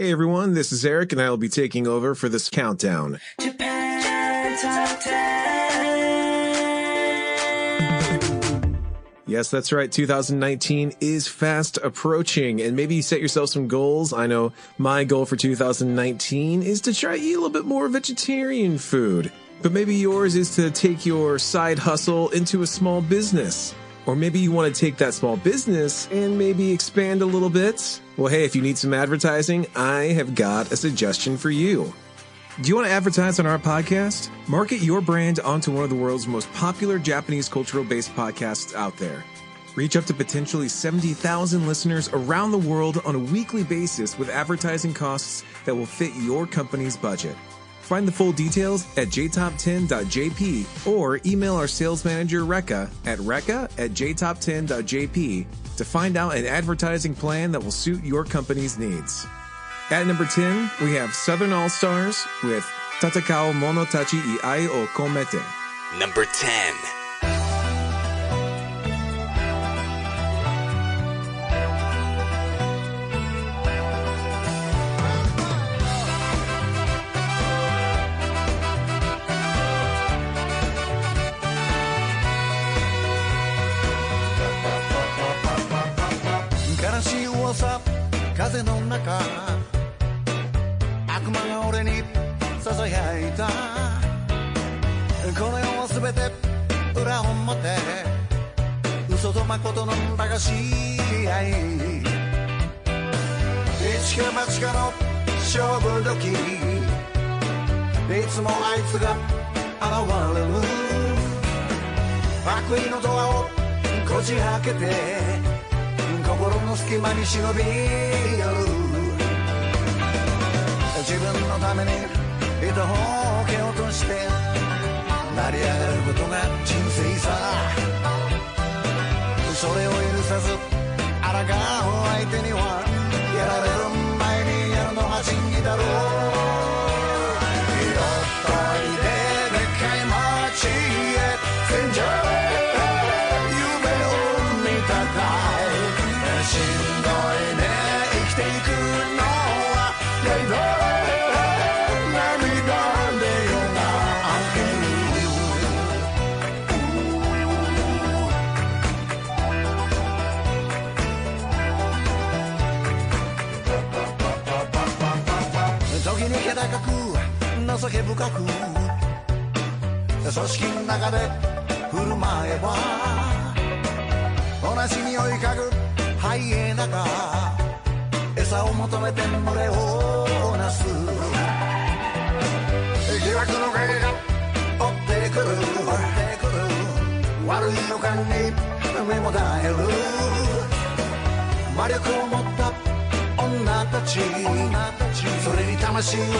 Hey everyone, this is Eric and I will be taking over for this countdown. Japan Top 10. Yes, that's right. 2019 is fast approaching and maybe you set yourself some goals. I know my goal for 2019 is to try to eat a little bit more vegetarian food. But maybe yours is to take your side hustle into a small business. Or maybe you want to take that small business and maybe expand a little bit. Well, hey, if you need some advertising, I have got a suggestion for you. Do you want to advertise on our podcast? Market your brand onto one of the world's most popular Japanese cultural based podcasts out there. Reach up to potentially 70,000 listeners around the world on a weekly basis with advertising costs that will fit your company's budget. Find the full details at jtop10.jp or email our sales manager Rekka at rekka at jtop10.jp to find out an advertising plan that will suit your company's needs. At number 10, we have Southern All Stars with Tatakao Monotachi i Ai o Komete. Number 10. 中悪魔が俺にささやいた。この世は全て裏表嘘と誠の駄菓子合い。一か八かの勝負時いつもあいつが現れる。悪意のドアをこじ開けて心の隙間に忍び寄る。自分のために糸を受け落として成り上がることが人生さ。それを許さず抗う相手にはやられる前にやるのが真義だろう。深く。組織の中で振る舞えば同じ匂い嗅ぐハイエナが餌を求めて群れをなす。疑惑の影が追ってくる。悪い予感に目も耐える。魔力を持った女たち。それに魂を売る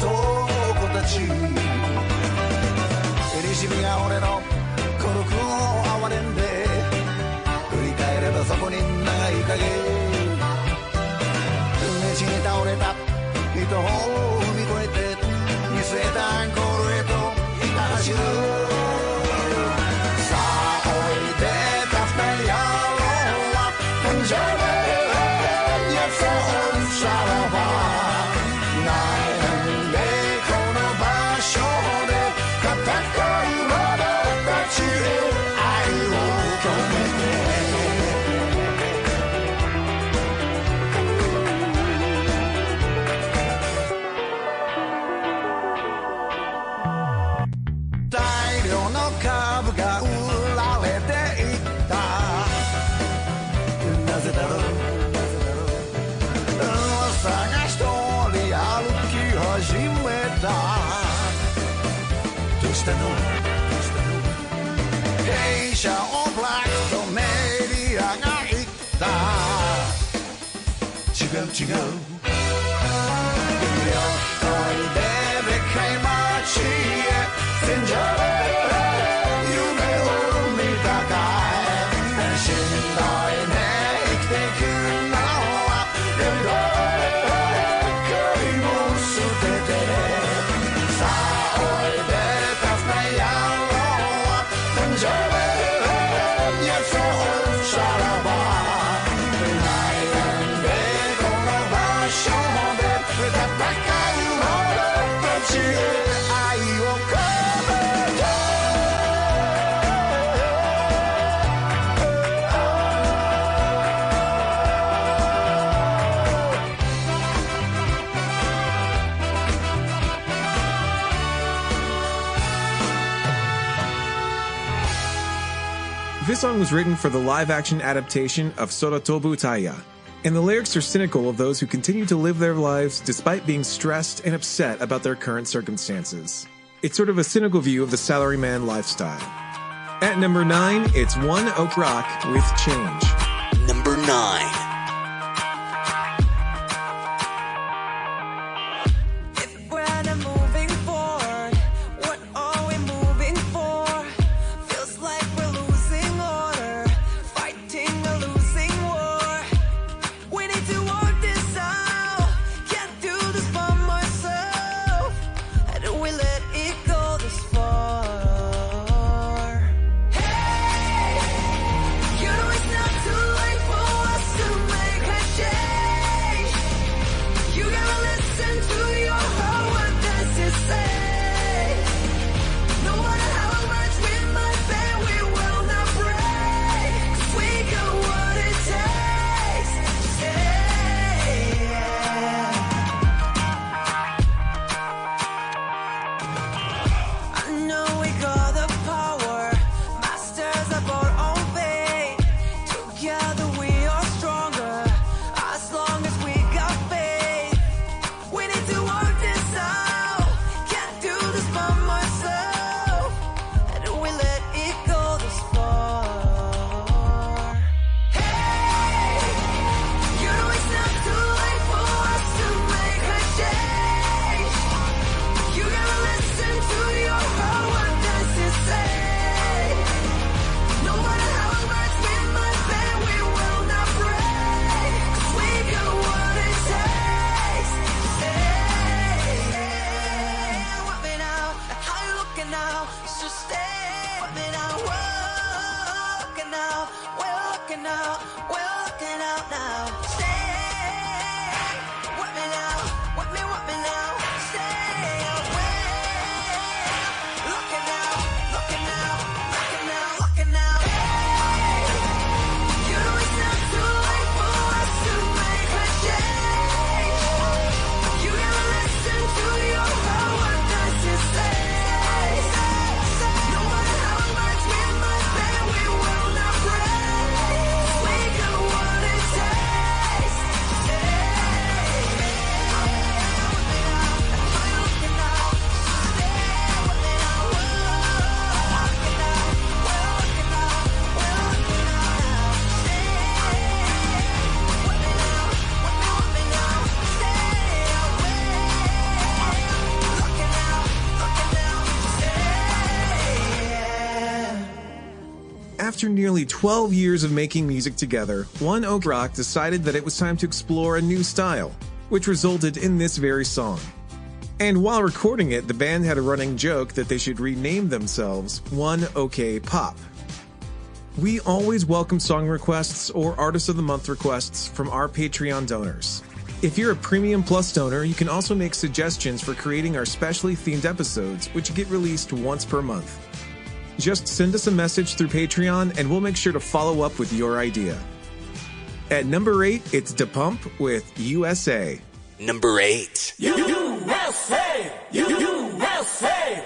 男たちえりしみが俺の you go. This song was written for the live action adaptation of Sora Tobu Taiya, and the lyrics are cynical of those who continue to live their lives despite being stressed and upset about their current circumstances. It's sort of a cynical view of the salaryman lifestyle. At number 9, it's One OK Rock with Change. Number 9. After nearly 12 years of making music together, One OK Rock decided that it was time to explore a new style, which resulted in this very song. And while recording it, the band had a running joke that they should rename themselves One OK Pop. We always welcome song requests or Artist of the Month requests from our Patreon donors. If you're a Premium Plus donor, you can also make suggestions for creating our specially themed episodes, which get released once per month. Just send us a message through Patreon and we'll make sure to follow up with your idea. At number eight, it's DA PUMP with USA. Number eight. USA! USA! USA!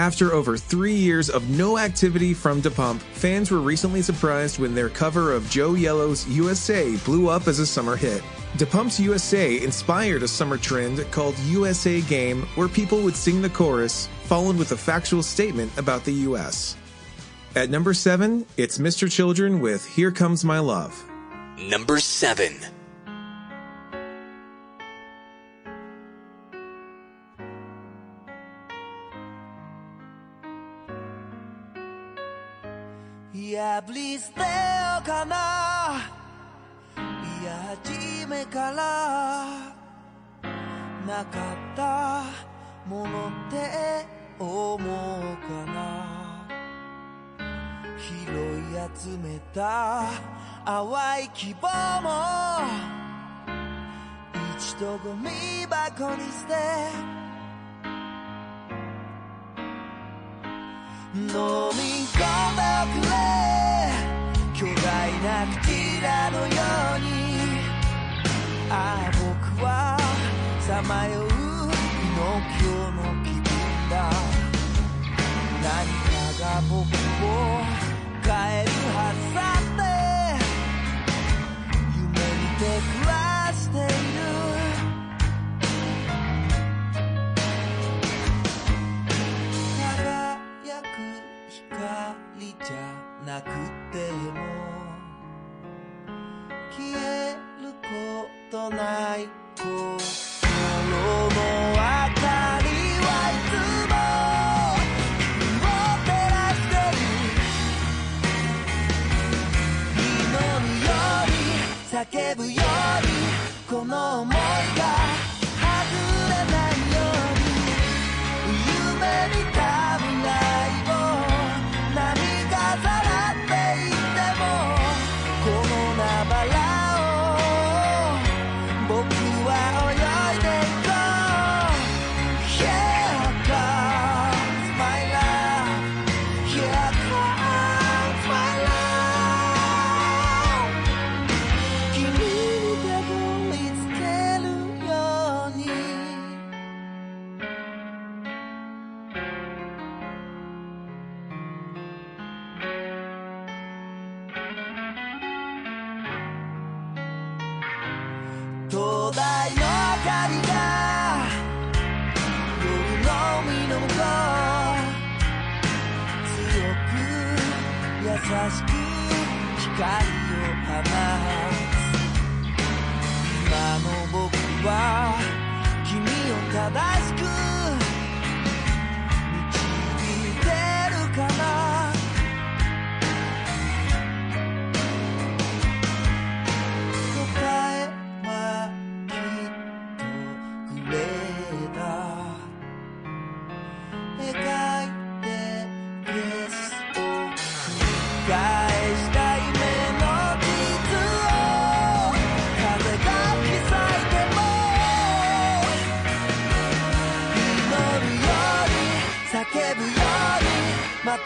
After over three years of no activity from DA PUMP, fans were recently surprised when their cover of Joe Yellow's USA blew up as a summer hit. DA PUMP's USA inspired a summer trend called USA Game, where people would sing the chorus, followed with a factual statement about the US. At number 7, it's Mr. Children with Here Comes My Love. Number 7. 破り捨てようかないや初めからなかったものって思うかな拾い集めた淡い希望も一度ゴミ箱に捨て飲み込んでおくれ巨大なクジラのように。ああ僕はさまようピノキオの気分だ。何かが僕を変えるはずだって。夢見てくなくても消えることない心の明かりはいつもを照らしてる。祈るより叫ぶよりこの想いが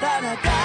da da da.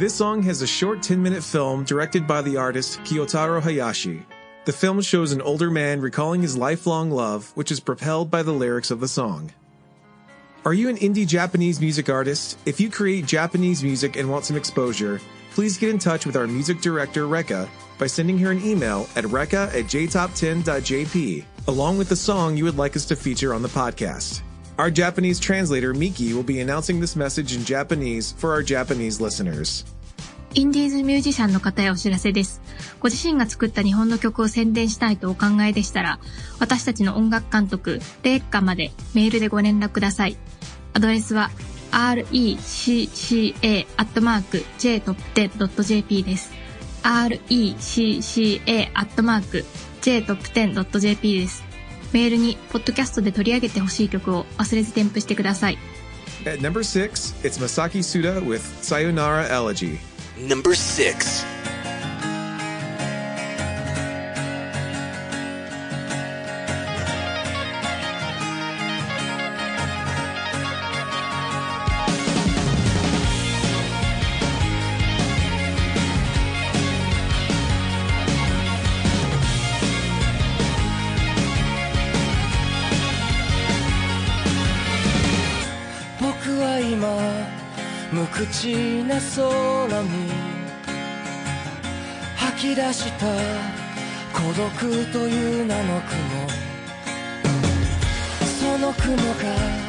This song has a short 10 minute film directed by the artist Kiyotaro Hayashi. The film shows an older man recalling his lifelong love, which is propelled by the lyrics of the song. Are you an indie Japanese music artist? If you create Japanese music and want some exposure, please get in touch with our music director, Rekka, by sending her an email at rekka at jtop10.jp, along with the song you would like us to feature on the podcast. Our Japanese translator, Miki, will be announcing this message in Japanese for our Japanese listeners. インディーズミュージシャンの方へお知らせです。ご自身が作った日本の曲を宣伝したいとお考えでしたら、私たちの音楽監督、レイカまでメールでご連絡ください。アドレスは recca.jtop10.jp です。recca.jtop10.jp です。メールに、ポッドキャストで取り上げてほしい曲を忘れず添付してください。At number six, it's Masaki Suda with Sayonara Elegy. Number 6. 孤独という名の雲。その雲が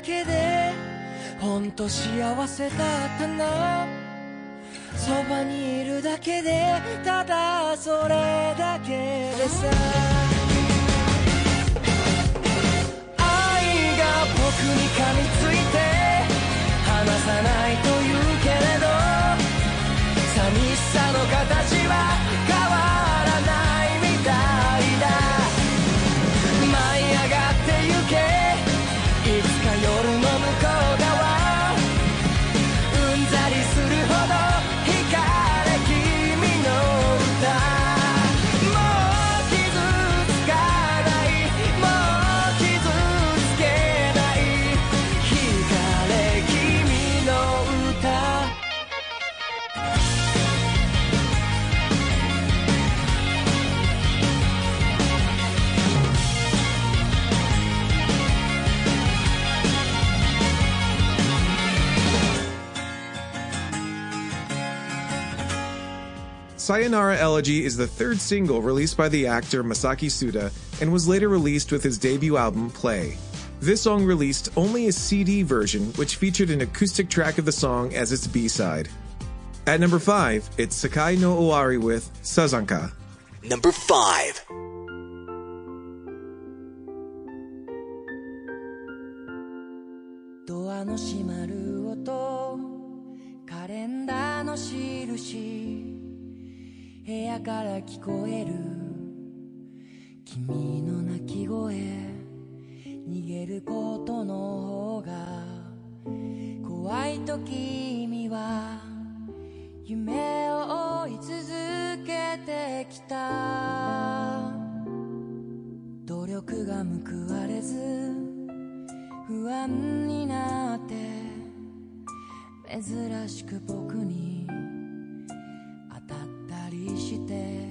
だけでほんと幸せだったな。そばにいるだけでただそれだけでさ。愛が僕に噛みついて離さないと言うけれど。Sayonara Elegy is the third single released by the actor Masaki Suda and was later released with his debut album, Play. This song released only a CD version, which featured an acoustic track of the song as its B side. At number 5, it's Sekai no Owari with Sazanka. Number 5ドアの閉まる音カレンダーの印部屋から聞こえる。君の泣き声逃げることの方が怖いと君は夢を追い続けてきた。努力が報われず不安になって珍しく僕にして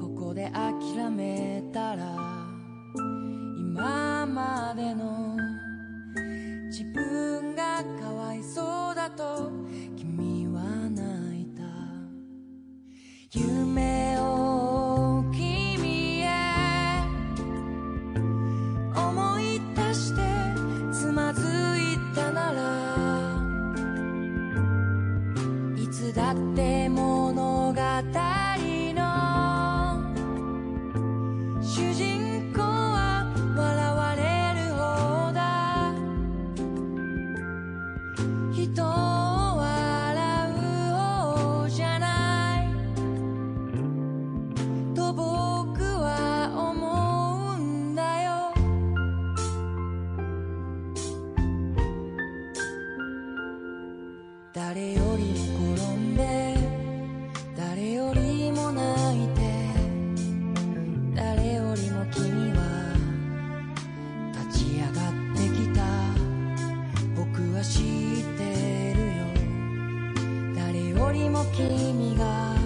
ここで諦めたら今までの自分がかわいそうだと君は泣いた。夢を君が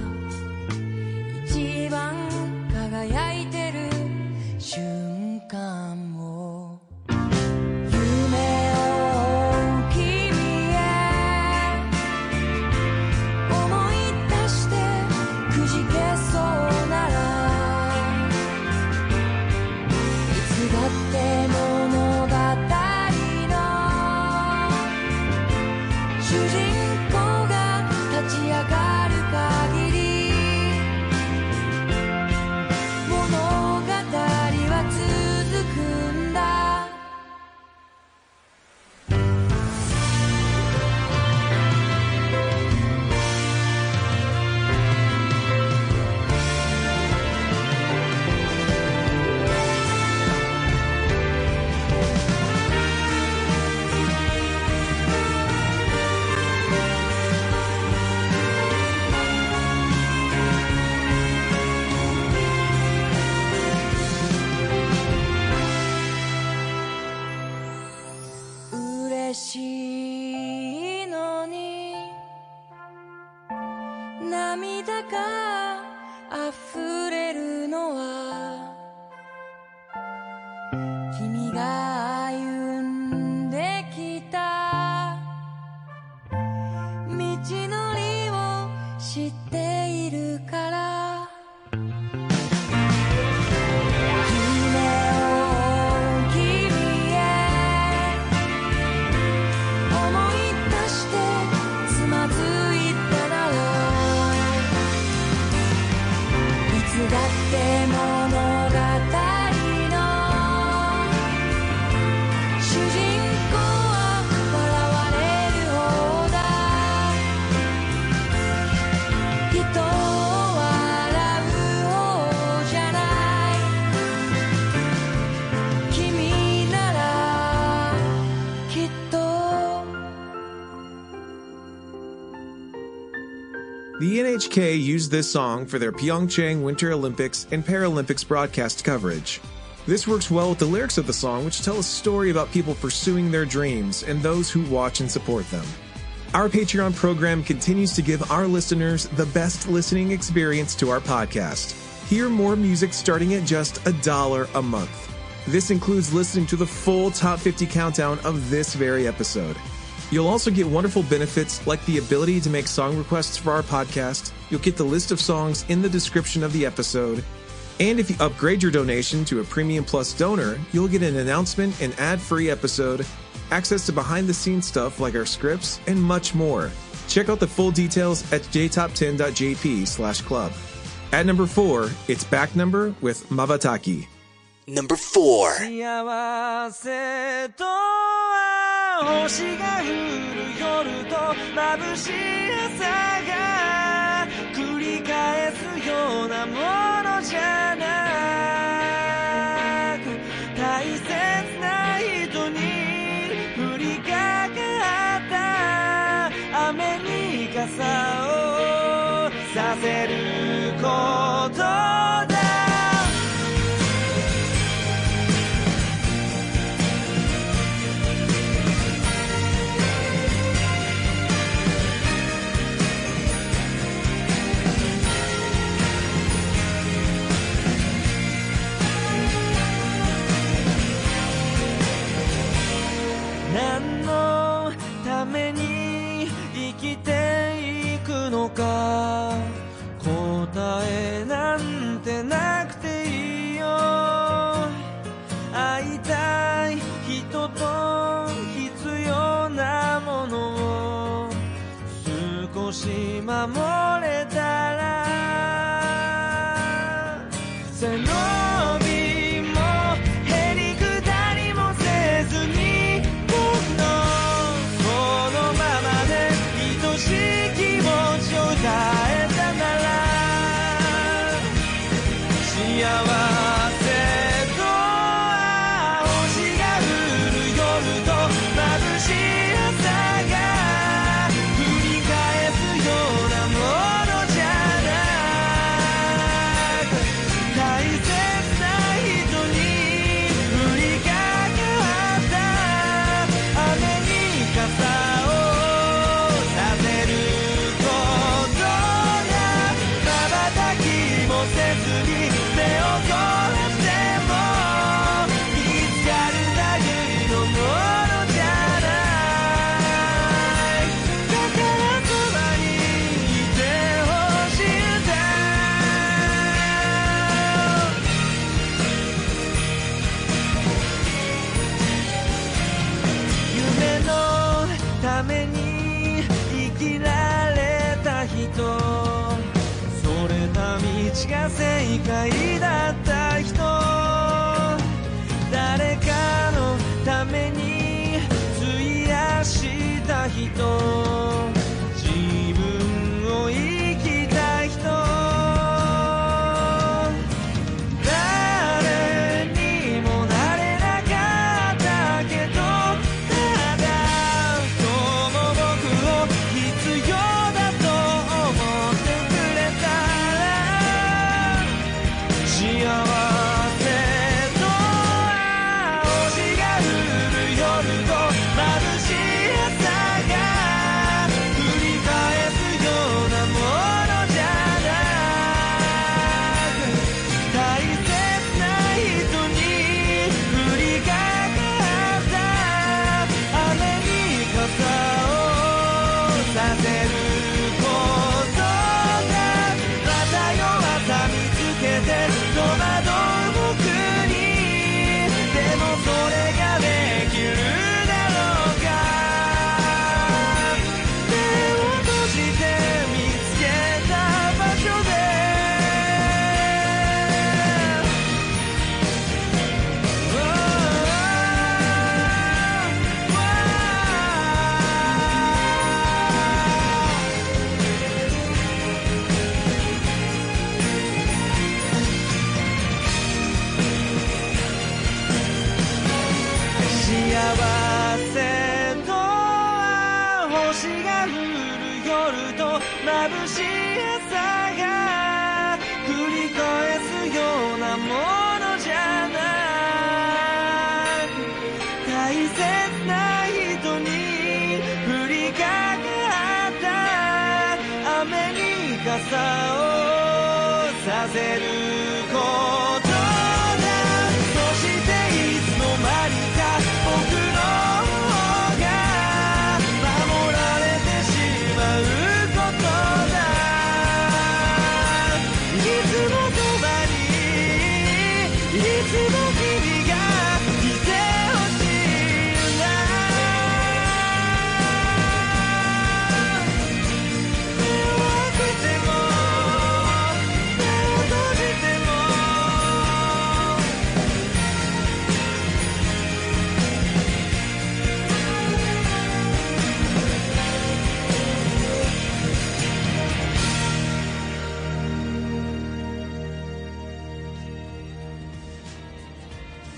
を知って NHK used this song for their Pyeongchang Winter Olympics and Paralympics broadcast coverage. This works well with the lyrics of the song, which tell a story about people pursuing their dreams and those who watch and support them. Our Patreon program continues to give our listeners the best listening experience to our podcast. Hear more music starting at just a dollar a month. This includes listening to the full top 50 countdown of this very episode. You'll also get wonderful benefits like the ability to make song requests for our podcast. You'll get the list of songs in the description of the episode. And if you upgrade your donation to a Premium Plus donor, you'll get an announcement, an ad free episode, access to behind the scenes stuff like our scripts, and much more. Check out the full details at jtop10.jp slash club. At number four, it's back number with Mabataki. Number four. 星が降る夜と眩しい朝が繰り返すようなものじゃない。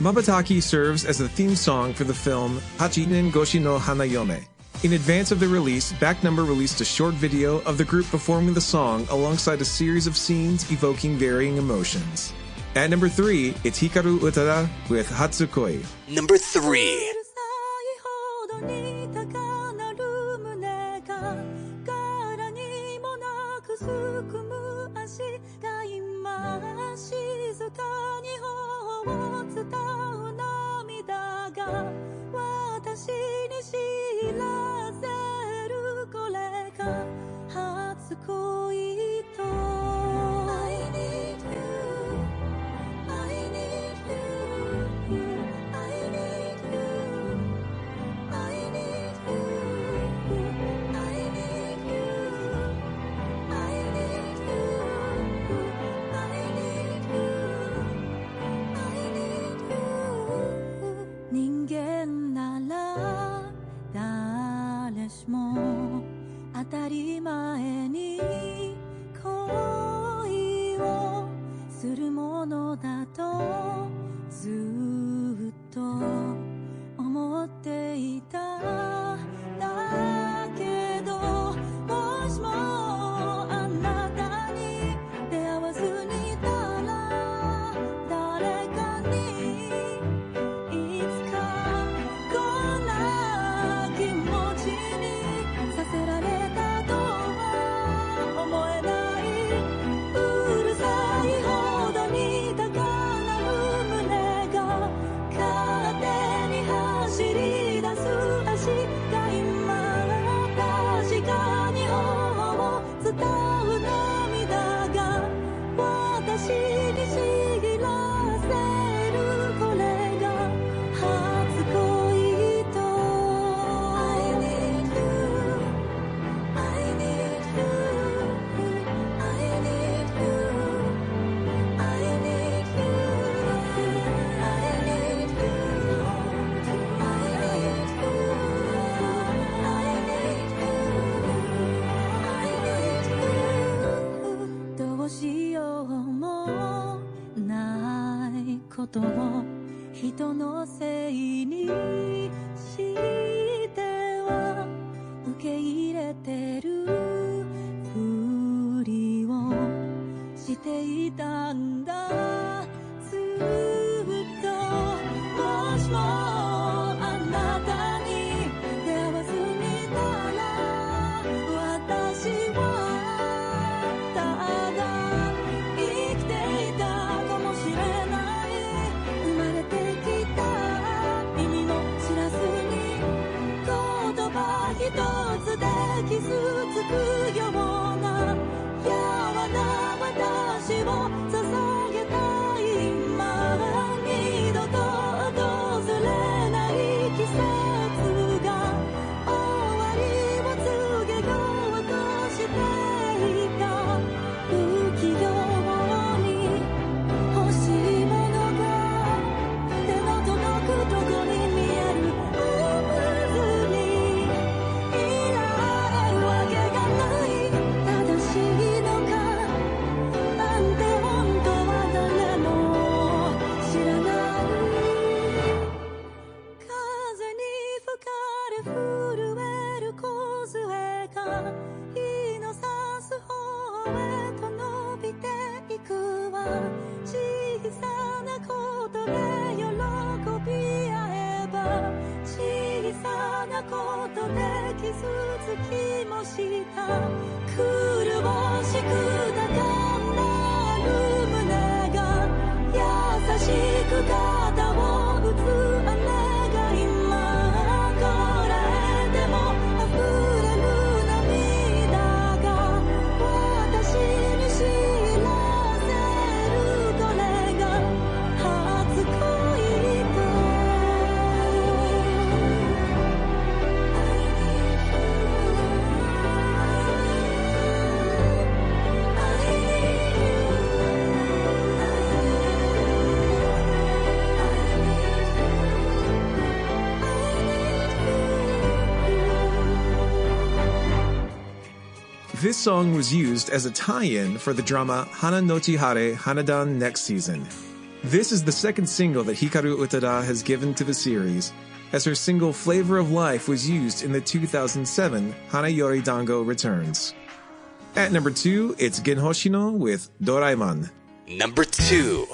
Mabataki serves as the theme song for the film Hachinen Goshi no Hanayome. In advance of the release, Back Number released a short video of the group performing the song alongside a series of scenes evoking varying emotions. At number 3, it's Hikaru Utada with Hatsukoi. Number 3. physical たり前に恋をするものだ This song was used as a tie-in for the drama Hana Nochi Hare Hanadan next season. This is the second single that Hikaru Utada has given to the series, as her single Flavor of Life was used in the 2007 Hanayori Dango Returns. At number 2, it's Gen Hoshino with Doraemon. Number 2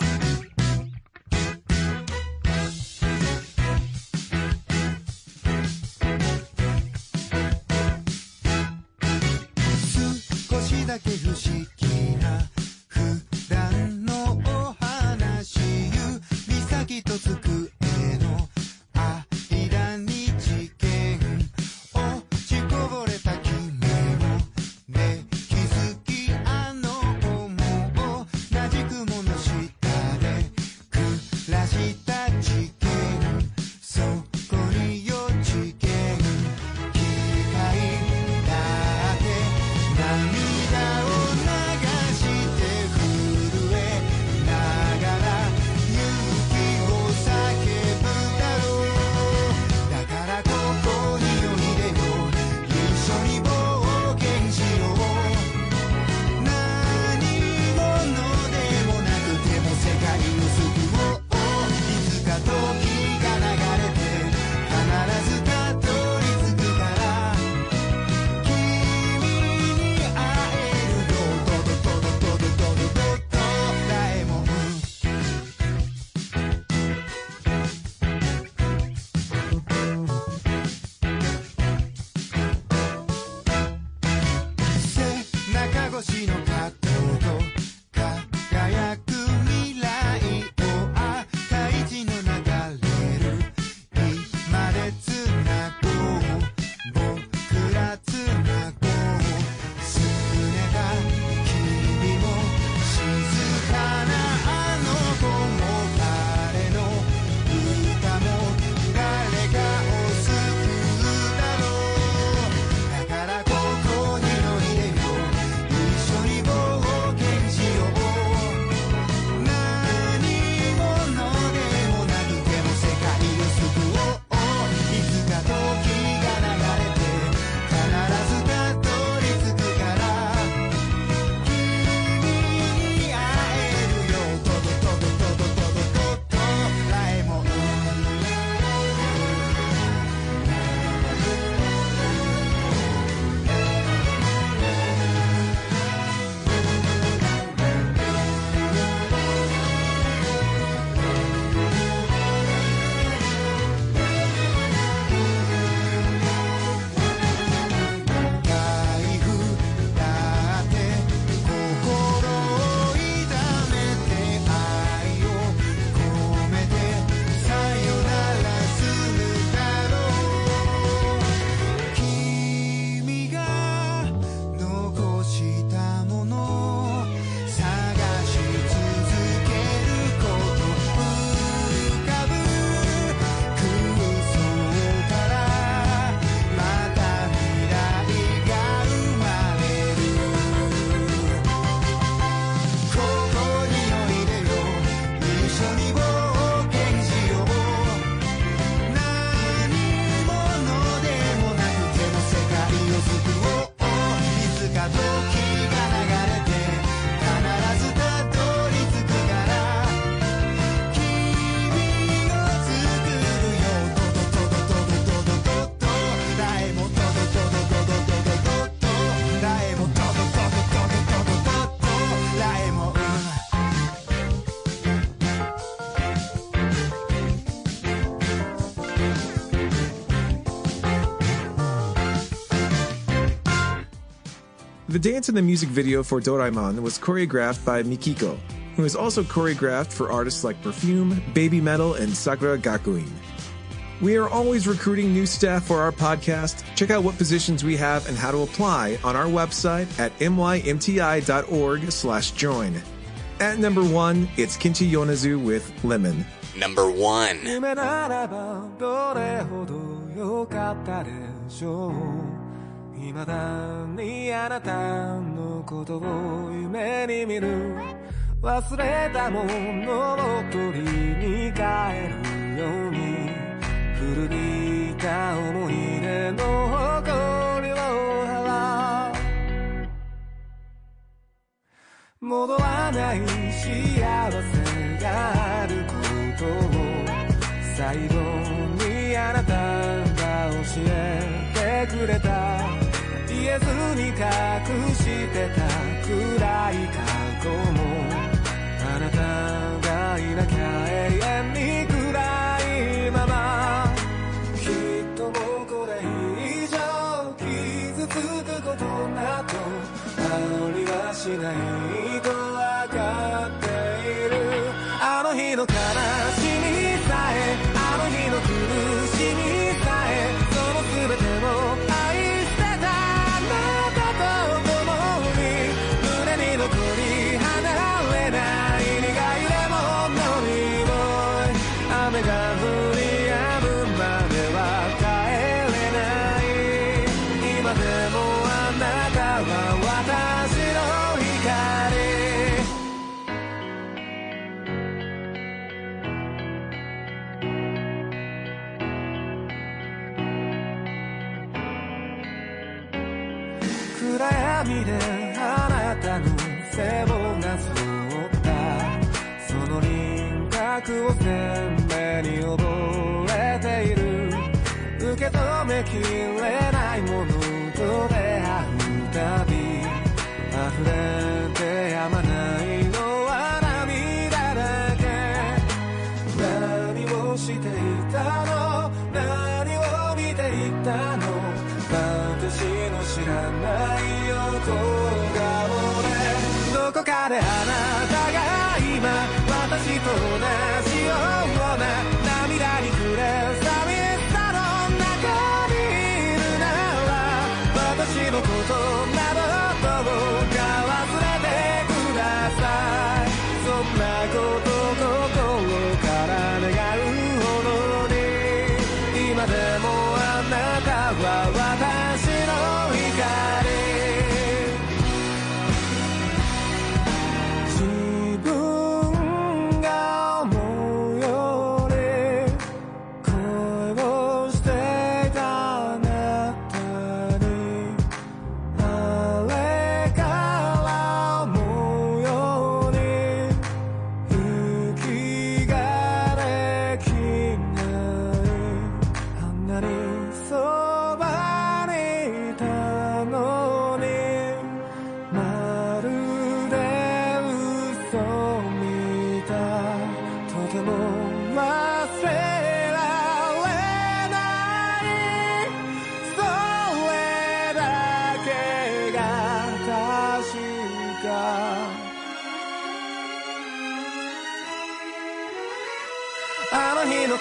The dance in the music video for Doraemon was choreographed by Mikiko, who is also choreographed for artists like Perfume, Baby Metal, and Sakura Gakuin. We are always recruiting new staff for our podcast. Check out what positions we have and how to apply on our website at mymti.org slash join. At number one, it's Kenshi Yonezu with Lemon. Number one. 未だにあなたのことを夢に見る。忘れたものを取りに帰るように古びた思い出の誇りを払う戻らない幸せがあることを最後にあなたが教えてくれた。ずに隠してた暗い過去もあなたがいなきゃ永遠に暗いままきっともうこれ以上傷つくことなどありはしない暗闇であなたの背をなぞったその輪郭を鮮明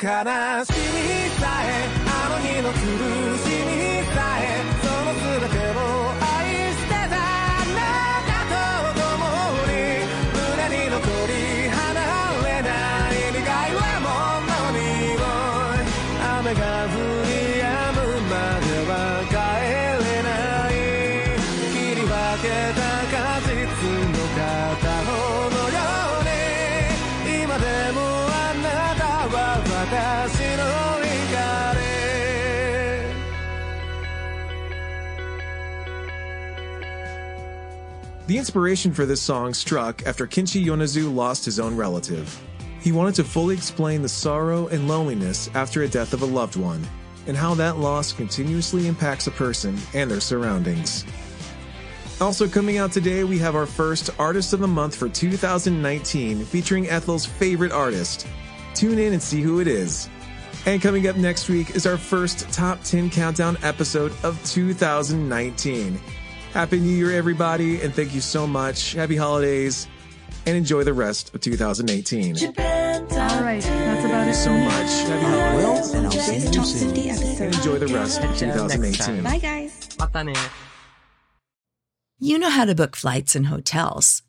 悲しみ Inspiration for this song struck after Kenshi Yonezu lost his own relative. He wanted to fully explain the sorrow and loneliness after a death of a loved one, and how that loss continuously impacts a person and their surroundings. Also coming out today, we have our first Artist of the Month for 2019 featuring Ethel's favorite artist. Tune in and see who it is. And coming up next week is our first Top 10 Countdown episode of 2019. Happy New Year, everybody, and thank you so much. Happy holidays and enjoy the rest of 2018. Japan, All right, that's about it. So much. Happy holidays. Well, and I'll see you soon. And enjoy the rest of 2018. Bye, guys. You know how to book flights and hotels.